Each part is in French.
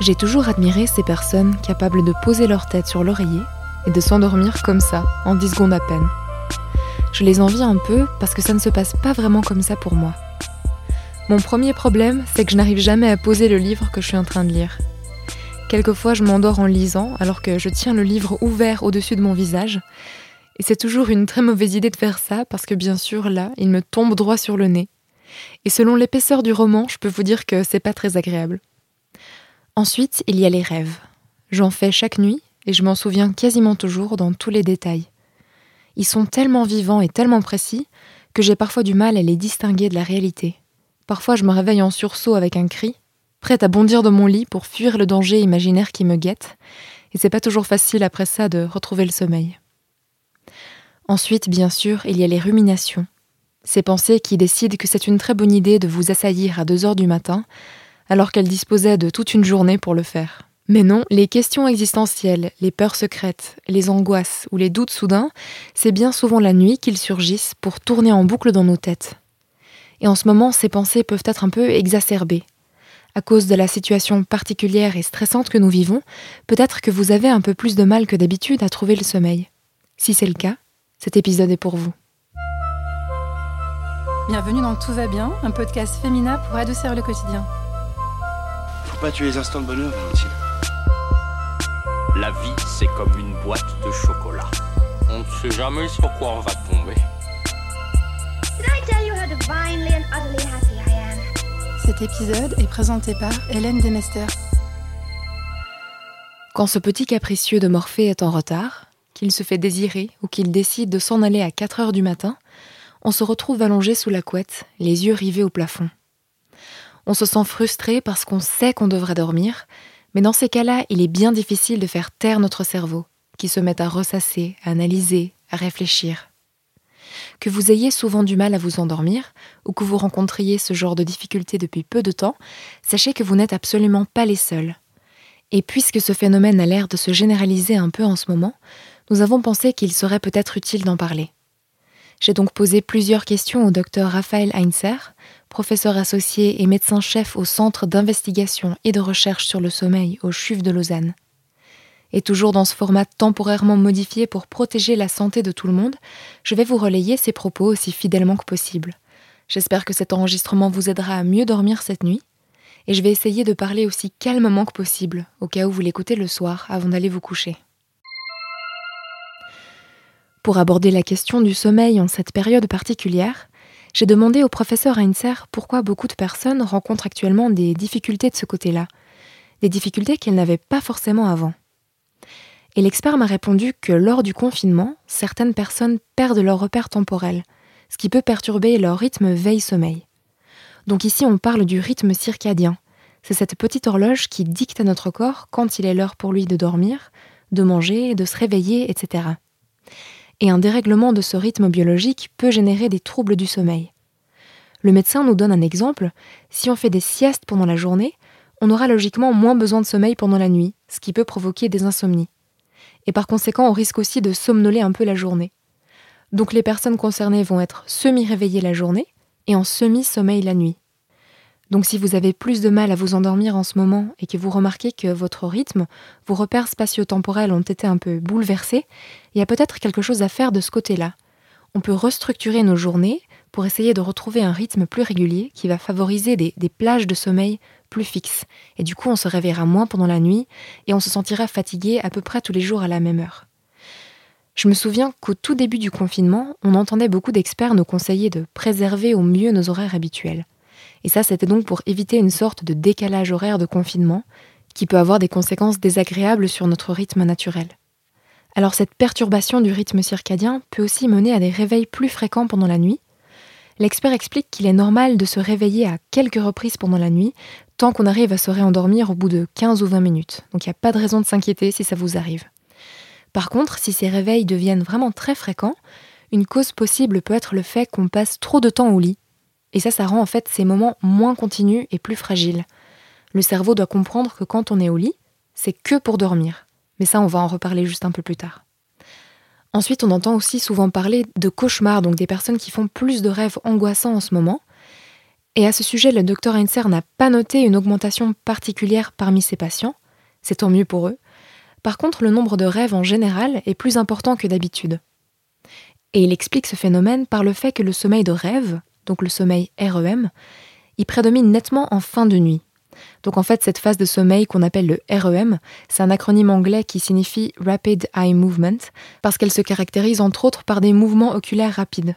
J'ai toujours admiré ces personnes capables de poser leur tête sur l'oreiller et de s'endormir comme ça, en 10 secondes à peine. Je les envie un peu parce que ça ne se passe pas vraiment comme ça pour moi. Mon premier problème, c'est que je n'arrive jamais à poser le livre que je suis en train de lire. Quelquefois, je m'endors en lisant alors que je tiens le livre ouvert au-dessus de mon visage. Et c'est toujours une très mauvaise idée de faire ça parce que bien sûr, là, il me tombe droit sur le nez. Et selon l'épaisseur du roman, je peux vous dire que c'est pas très agréable. Ensuite, il y a les rêves. J'en fais chaque nuit et je m'en souviens quasiment toujours dans tous les détails. Ils sont tellement vivants et tellement précis que j'ai parfois du mal à les distinguer de la réalité. Parfois, je me réveille en sursaut avec un cri, prête à bondir de mon lit pour fuir le danger imaginaire qui me guette, et c'est pas toujours facile après ça de retrouver le sommeil. Ensuite, bien sûr, il y a les ruminations. Ces pensées qui décident que c'est une très bonne idée de vous assaillir à 2 heures du matin, alors qu'elles disposaient de toute une journée pour le faire. Mais non, les questions existentielles, les peurs secrètes, les angoisses ou les doutes soudains, c'est bien souvent la nuit qu'ils surgissent pour tourner en boucle dans nos têtes. Et en ce moment, ces pensées peuvent être un peu exacerbées, à cause de la situation particulière et stressante que nous vivons, peut-être que vous avez un peu plus de mal que d'habitude à trouver le sommeil. Si c'est le cas, cet épisode est pour vous. Bienvenue dans Tout va bien, un podcast féminin pour adoucir le quotidien. Pas tuer les instants de bonheur, Valentine. La vie, c'est comme une boîte de chocolat. On ne sait jamais sur quoi on va tomber. Cet épisode est présenté par Hélène Demester. Quand ce petit capricieux de Morphée est en retard, qu'il se fait désirer ou qu'il décide de s'en aller à 4 heures du matin, on se retrouve allongé sous la couette, les yeux rivés au plafond. On se sent frustré parce qu'on sait qu'on devrait dormir, mais dans ces cas-là, il est bien difficile de faire taire notre cerveau, qui se met à ressasser, à analyser, à réfléchir. Que vous ayez souvent du mal à vous endormir, ou que vous rencontriez ce genre de difficultés depuis peu de temps, sachez que vous n'êtes absolument pas les seuls. Et puisque ce phénomène a l'air de se généraliser un peu en ce moment, nous avons pensé qu'il serait peut-être utile d'en parler. J'ai donc posé plusieurs questions au docteur Raphaël Heinzer, professeur associé et médecin-chef au Centre d'investigation et de recherche sur le sommeil au CHUV de Lausanne. Et toujours dans ce format temporairement modifié pour protéger la santé de tout le monde, je vais vous relayer ces propos aussi fidèlement que possible. J'espère que cet enregistrement vous aidera à mieux dormir cette nuit, et je vais essayer de parler aussi calmement que possible, au cas où vous l'écoutez le soir avant d'aller vous coucher. Pour aborder la question du sommeil en cette période particulière, j'ai demandé au professeur Heinzer pourquoi beaucoup de personnes rencontrent actuellement des difficultés de ce côté-là, des difficultés qu'elles n'avaient pas forcément avant. Et l'expert m'a répondu que lors du confinement, certaines personnes perdent leur repère temporel, ce qui peut perturber leur rythme veille-sommeil. Donc ici on parle du rythme circadien. C'est cette petite horloge qui dicte à notre corps quand il est l'heure pour lui de dormir, de manger, de se réveiller, etc et un dérèglement de ce rythme biologique peut générer des troubles du sommeil. Le médecin nous donne un exemple, si on fait des siestes pendant la journée, on aura logiquement moins besoin de sommeil pendant la nuit, ce qui peut provoquer des insomnies. Et par conséquent, on risque aussi de somnoler un peu la journée. Donc les personnes concernées vont être semi-réveillées la journée et en semi-sommeil la nuit. Donc si vous avez plus de mal à vous endormir en ce moment et que vous remarquez que votre rythme, vos repères spatio-temporels ont été un peu bouleversés, il y a peut-être quelque chose à faire de ce côté-là. On peut restructurer nos journées pour essayer de retrouver un rythme plus régulier qui va favoriser des, des plages de sommeil plus fixes. Et du coup, on se réveillera moins pendant la nuit et on se sentira fatigué à peu près tous les jours à la même heure. Je me souviens qu'au tout début du confinement, on entendait beaucoup d'experts nous conseiller de préserver au mieux nos horaires habituels. Et ça, c'était donc pour éviter une sorte de décalage horaire de confinement qui peut avoir des conséquences désagréables sur notre rythme naturel. Alors cette perturbation du rythme circadien peut aussi mener à des réveils plus fréquents pendant la nuit. L'expert explique qu'il est normal de se réveiller à quelques reprises pendant la nuit, tant qu'on arrive à se réendormir au bout de 15 ou 20 minutes. Donc il n'y a pas de raison de s'inquiéter si ça vous arrive. Par contre, si ces réveils deviennent vraiment très fréquents, une cause possible peut être le fait qu'on passe trop de temps au lit, et ça, ça rend en fait ces moments moins continus et plus fragiles. Le cerveau doit comprendre que quand on est au lit, c'est que pour dormir. Mais ça, on va en reparler juste un peu plus tard. Ensuite, on entend aussi souvent parler de cauchemars, donc des personnes qui font plus de rêves angoissants en ce moment. Et à ce sujet, le docteur Heinzer n'a pas noté une augmentation particulière parmi ses patients, c'est tant mieux pour eux. Par contre, le nombre de rêves en général est plus important que d'habitude. Et il explique ce phénomène par le fait que le sommeil de rêve, donc le sommeil REM, il prédomine nettement en fin de nuit. Donc en fait, cette phase de sommeil qu'on appelle le REM, c'est un acronyme anglais qui signifie Rapid Eye Movement, parce qu'elle se caractérise entre autres par des mouvements oculaires rapides.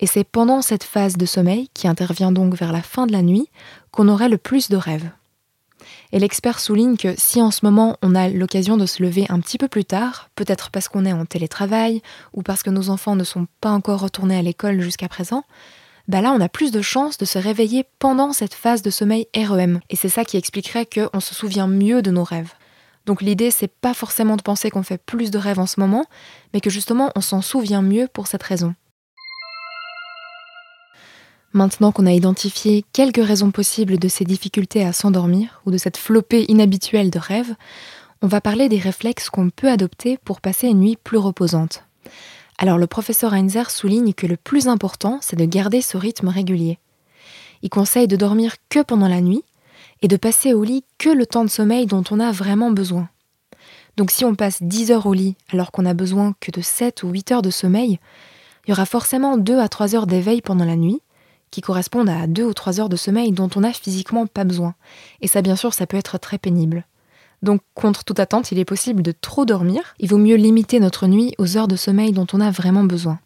Et c'est pendant cette phase de sommeil, qui intervient donc vers la fin de la nuit, qu'on aurait le plus de rêves. Et l'expert souligne que si en ce moment on a l'occasion de se lever un petit peu plus tard, peut-être parce qu'on est en télétravail ou parce que nos enfants ne sont pas encore retournés à l'école jusqu'à présent, bah là on a plus de chances de se réveiller pendant cette phase de sommeil REM. Et c'est ça qui expliquerait qu'on se souvient mieux de nos rêves. Donc l'idée c'est pas forcément de penser qu'on fait plus de rêves en ce moment, mais que justement on s'en souvient mieux pour cette raison. Maintenant qu'on a identifié quelques raisons possibles de ces difficultés à s'endormir ou de cette flopée inhabituelle de rêves, on va parler des réflexes qu'on peut adopter pour passer une nuit plus reposante. Alors le professeur Heinzer souligne que le plus important, c'est de garder ce rythme régulier. Il conseille de dormir que pendant la nuit et de passer au lit que le temps de sommeil dont on a vraiment besoin. Donc si on passe 10 heures au lit alors qu'on a besoin que de 7 ou 8 heures de sommeil, il y aura forcément 2 à 3 heures d'éveil pendant la nuit, qui correspondent à 2 ou 3 heures de sommeil dont on n'a physiquement pas besoin. Et ça, bien sûr, ça peut être très pénible. Donc, contre toute attente, il est possible de trop dormir. Il vaut mieux limiter notre nuit aux heures de sommeil dont on a vraiment besoin.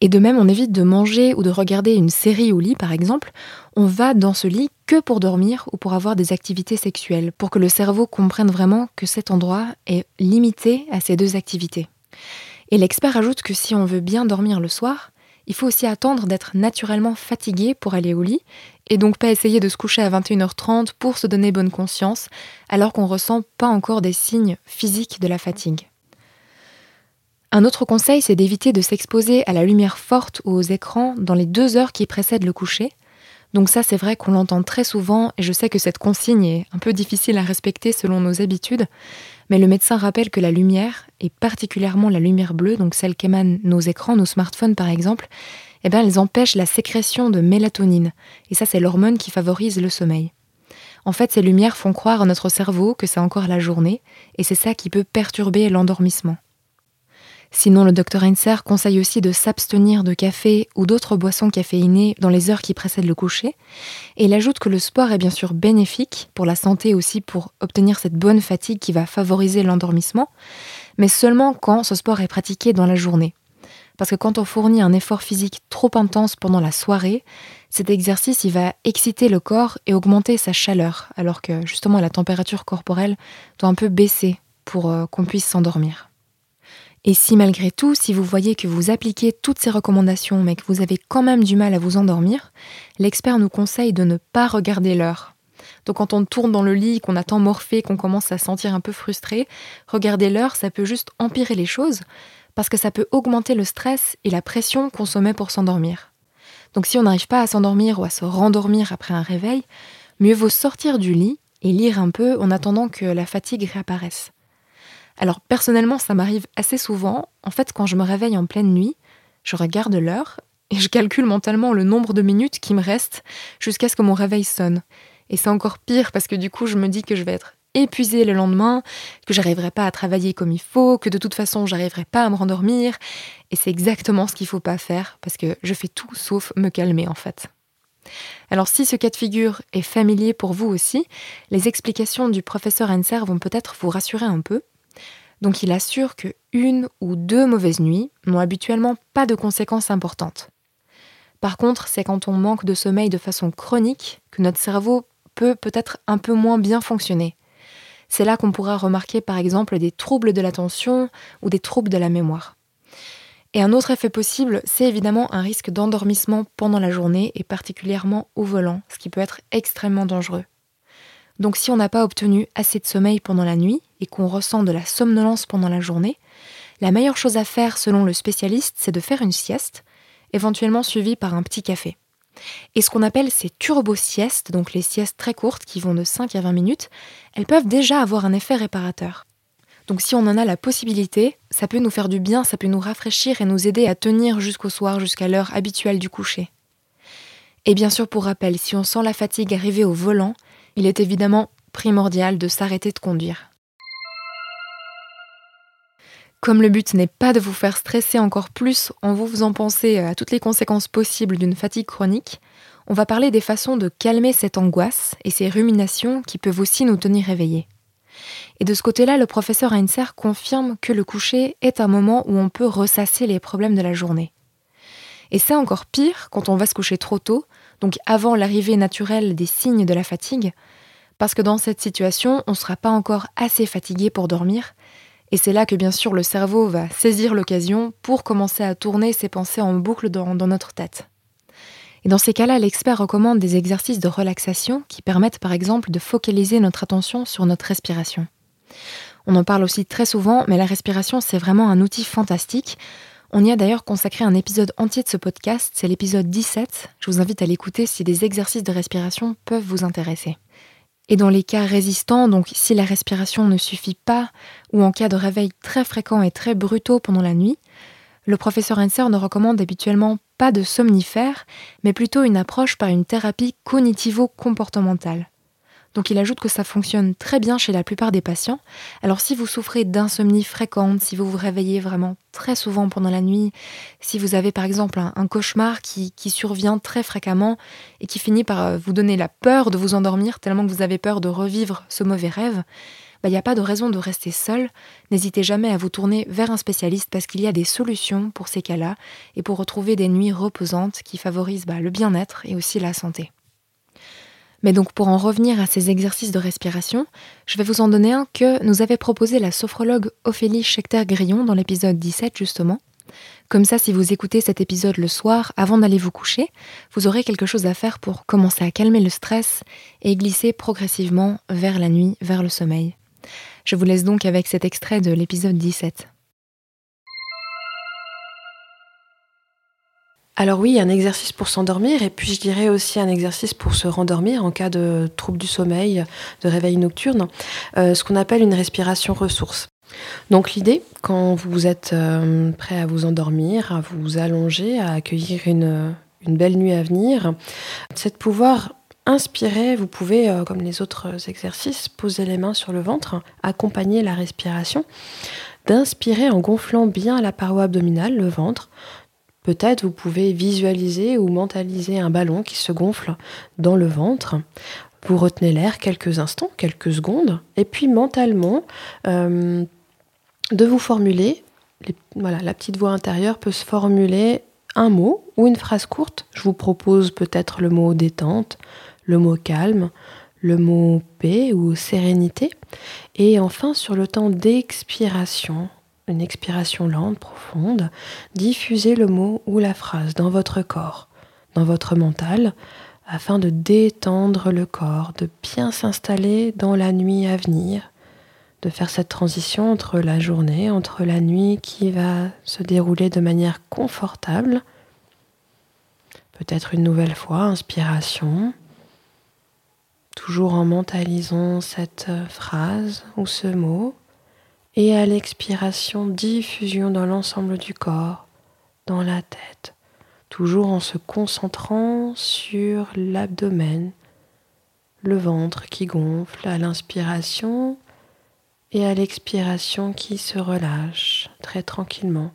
Et de même, on évite de manger ou de regarder une série au lit, par exemple. On va dans ce lit que pour dormir ou pour avoir des activités sexuelles, pour que le cerveau comprenne vraiment que cet endroit est limité à ces deux activités. Et l'expert ajoute que si on veut bien dormir le soir, il faut aussi attendre d'être naturellement fatigué pour aller au lit, et donc pas essayer de se coucher à 21h30 pour se donner bonne conscience, alors qu'on ressent pas encore des signes physiques de la fatigue. Un autre conseil, c'est d'éviter de s'exposer à la lumière forte ou aux écrans dans les deux heures qui précèdent le coucher. Donc ça, c'est vrai qu'on l'entend très souvent, et je sais que cette consigne est un peu difficile à respecter selon nos habitudes, mais le médecin rappelle que la lumière, et particulièrement la lumière bleue, donc celle qu'émanent nos écrans, nos smartphones par exemple, eh bien, elles empêchent la sécrétion de mélatonine. Et ça, c'est l'hormone qui favorise le sommeil. En fait, ces lumières font croire à notre cerveau que c'est encore la journée, et c'est ça qui peut perturber l'endormissement. Sinon, le docteur Heinzer conseille aussi de s'abstenir de café ou d'autres boissons caféinées dans les heures qui précèdent le coucher. Et il ajoute que le sport est bien sûr bénéfique pour la santé aussi pour obtenir cette bonne fatigue qui va favoriser l'endormissement, mais seulement quand ce sport est pratiqué dans la journée. Parce que quand on fournit un effort physique trop intense pendant la soirée, cet exercice il va exciter le corps et augmenter sa chaleur, alors que justement la température corporelle doit un peu baisser pour euh, qu'on puisse s'endormir. Et si malgré tout, si vous voyez que vous appliquez toutes ces recommandations mais que vous avez quand même du mal à vous endormir, l'expert nous conseille de ne pas regarder l'heure. Donc quand on tourne dans le lit, qu'on attend morphé, qu'on commence à se sentir un peu frustré, regarder l'heure, ça peut juste empirer les choses parce que ça peut augmenter le stress et la pression qu'on se met pour s'endormir. Donc si on n'arrive pas à s'endormir ou à se rendormir après un réveil, mieux vaut sortir du lit et lire un peu en attendant que la fatigue réapparaisse. Alors personnellement, ça m'arrive assez souvent. En fait, quand je me réveille en pleine nuit, je regarde l'heure et je calcule mentalement le nombre de minutes qui me restent jusqu'à ce que mon réveil sonne. Et c'est encore pire parce que du coup, je me dis que je vais être épuisée le lendemain, que j'arriverai pas à travailler comme il faut, que de toute façon, j'arriverai pas à me rendormir. Et c'est exactement ce qu'il faut pas faire parce que je fais tout sauf me calmer en fait. Alors si ce cas de figure est familier pour vous aussi, les explications du professeur Henser vont peut-être vous rassurer un peu. Donc il assure que une ou deux mauvaises nuits n'ont habituellement pas de conséquences importantes. Par contre, c'est quand on manque de sommeil de façon chronique que notre cerveau peut peut-être un peu moins bien fonctionner. C'est là qu'on pourra remarquer par exemple des troubles de l'attention ou des troubles de la mémoire. Et un autre effet possible, c'est évidemment un risque d'endormissement pendant la journée et particulièrement au volant, ce qui peut être extrêmement dangereux. Donc si on n'a pas obtenu assez de sommeil pendant la nuit et qu'on ressent de la somnolence pendant la journée, la meilleure chose à faire selon le spécialiste, c'est de faire une sieste, éventuellement suivie par un petit café. Et ce qu'on appelle ces turbo-siestes, donc les siestes très courtes qui vont de 5 à 20 minutes, elles peuvent déjà avoir un effet réparateur. Donc si on en a la possibilité, ça peut nous faire du bien, ça peut nous rafraîchir et nous aider à tenir jusqu'au soir, jusqu'à l'heure habituelle du coucher. Et bien sûr, pour rappel, si on sent la fatigue arriver au volant, il est évidemment primordial de s'arrêter de conduire. Comme le but n'est pas de vous faire stresser encore plus en vous faisant penser à toutes les conséquences possibles d'une fatigue chronique, on va parler des façons de calmer cette angoisse et ces ruminations qui peuvent aussi nous tenir éveillés. Et de ce côté-là, le professeur Heinzer confirme que le coucher est un moment où on peut ressasser les problèmes de la journée. Et c'est encore pire quand on va se coucher trop tôt, donc avant l'arrivée naturelle des signes de la fatigue, parce que dans cette situation, on ne sera pas encore assez fatigué pour dormir, et c'est là que bien sûr le cerveau va saisir l'occasion pour commencer à tourner ses pensées en boucle dans, notre tête. Et dans ces cas-là, l'expert recommande des exercices de relaxation qui permettent par exemple de focaliser notre attention sur notre respiration. On en parle aussi très souvent, mais la respiration, c'est vraiment un outil fantastique on y a d'ailleurs consacré un épisode entier de ce podcast, c'est l'épisode 17. Je vous invite à l'écouter si des exercices de respiration peuvent vous intéresser. Et dans les cas résistants, donc si la respiration ne suffit pas, ou en cas de réveil très fréquent et très brutaux pendant la nuit, le professeur Henser ne recommande habituellement pas de somnifère, mais plutôt une approche par une thérapie cognitivo-comportementale. Donc il ajoute que ça fonctionne très bien chez la plupart des patients. Alors si vous souffrez d'insomnie fréquente, si vous vous réveillez vraiment très souvent pendant la nuit, si vous avez par exemple un, cauchemar qui, survient très fréquemment et qui finit par euh, vous donner la peur de vous endormir tellement que vous avez peur de revivre ce mauvais rêve, bah, il n'y a pas de raison de rester seul. N'hésitez jamais à vous tourner vers un spécialiste parce qu'il y a des solutions pour ces cas-là et pour retrouver des nuits reposantes qui favorisent bah, le bien-être et aussi la santé. Mais donc pour en revenir à ces exercices de respiration, je vais vous en donner un que nous avait proposé la sophrologue Ophélie Schechter-Grillon dans l'épisode 17 justement. Comme ça, si vous écoutez cet épisode le soir avant d'aller vous coucher, vous aurez quelque chose à faire pour commencer à calmer le stress et glisser progressivement vers la nuit, vers le sommeil. Je vous laisse donc avec cet extrait de l'épisode 17. Alors oui, un exercice pour s'endormir et puis je dirais aussi un exercice pour se rendormir en cas de trouble du sommeil, de réveil nocturne, euh, ce qu'on appelle une respiration ressource. Donc l'idée, quand vous êtes euh, prêt à vous endormir, à vous allonger, à accueillir une, belle nuit à venir, c'est de pouvoir inspirer. Vous pouvez, euh, comme les autres exercices, poser les mains sur le ventre, accompagner la respiration, d'inspirer en gonflant bien la paroi abdominale, le ventre, Peut-être vous pouvez visualiser ou mentaliser un ballon qui se gonfle dans le ventre. Vous retenez l'air quelques instants, quelques secondes, et puis mentalement, euh, de vous formuler, la petite voix intérieure peut se formuler un mot ou une phrase courte. Je vous propose peut-être le mot détente, le mot calme, le mot paix ou sérénité. Et enfin, sur le temps d'expiration, une expiration lente, profonde, diffusez le mot ou la phrase dans votre corps, dans votre mental, afin de détendre le corps, de bien s'installer dans la nuit à venir, de faire cette transition entre la journée, entre la nuit qui va se dérouler de manière confortable. Peut-être une nouvelle fois, inspiration, toujours en mentalisant cette phrase ou ce mot et à l'expiration, diffusion dans l'ensemble du corps, dans la tête, toujours en se concentrant sur l'abdomen, le ventre qui gonfle à l'inspiration et à l'expiration qui se relâche très tranquillement,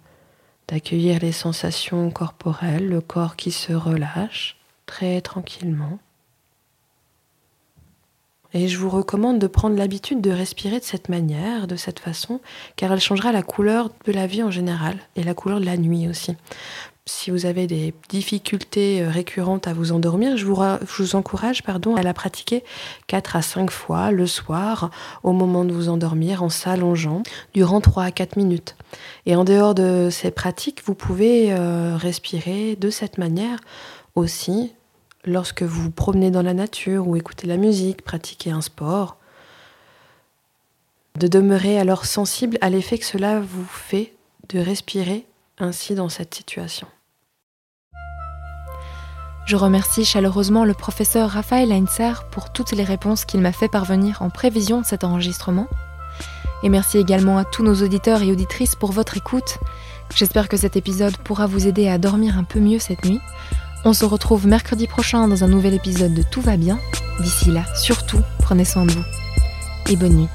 d'accueillir les sensations corporelles, le corps qui se relâche très tranquillement. Et je vous recommande de prendre l'habitude de respirer de cette manière, de cette façon, car elle changera la couleur de la vie en général et la couleur de la nuit aussi. Si vous avez des difficultés euh, récurrentes à vous endormir, je vous, encourage pardon, à la pratiquer 4 à 5 fois le soir au moment de vous endormir en s'allongeant durant 3 à 4 minutes. Et en dehors de ces pratiques, vous pouvez euh, respirer de cette manière aussi lorsque vous vous promenez dans la nature ou écoutez la musique, pratiquez un sport, de demeurer alors sensible à l'effet que cela vous fait de respirer ainsi dans cette situation. Je remercie chaleureusement le professeur Raphaël Heinzer pour toutes les réponses qu'il m'a fait parvenir en prévision de cet enregistrement. Et merci également à tous nos auditeurs et auditrices pour votre écoute. J'espère que cet épisode pourra vous aider à dormir un peu mieux cette nuit On se retrouve mercredi prochain dans un nouvel épisode de Tout va bien. D'ici là, surtout, prenez soin de vous. Et bonne nuit.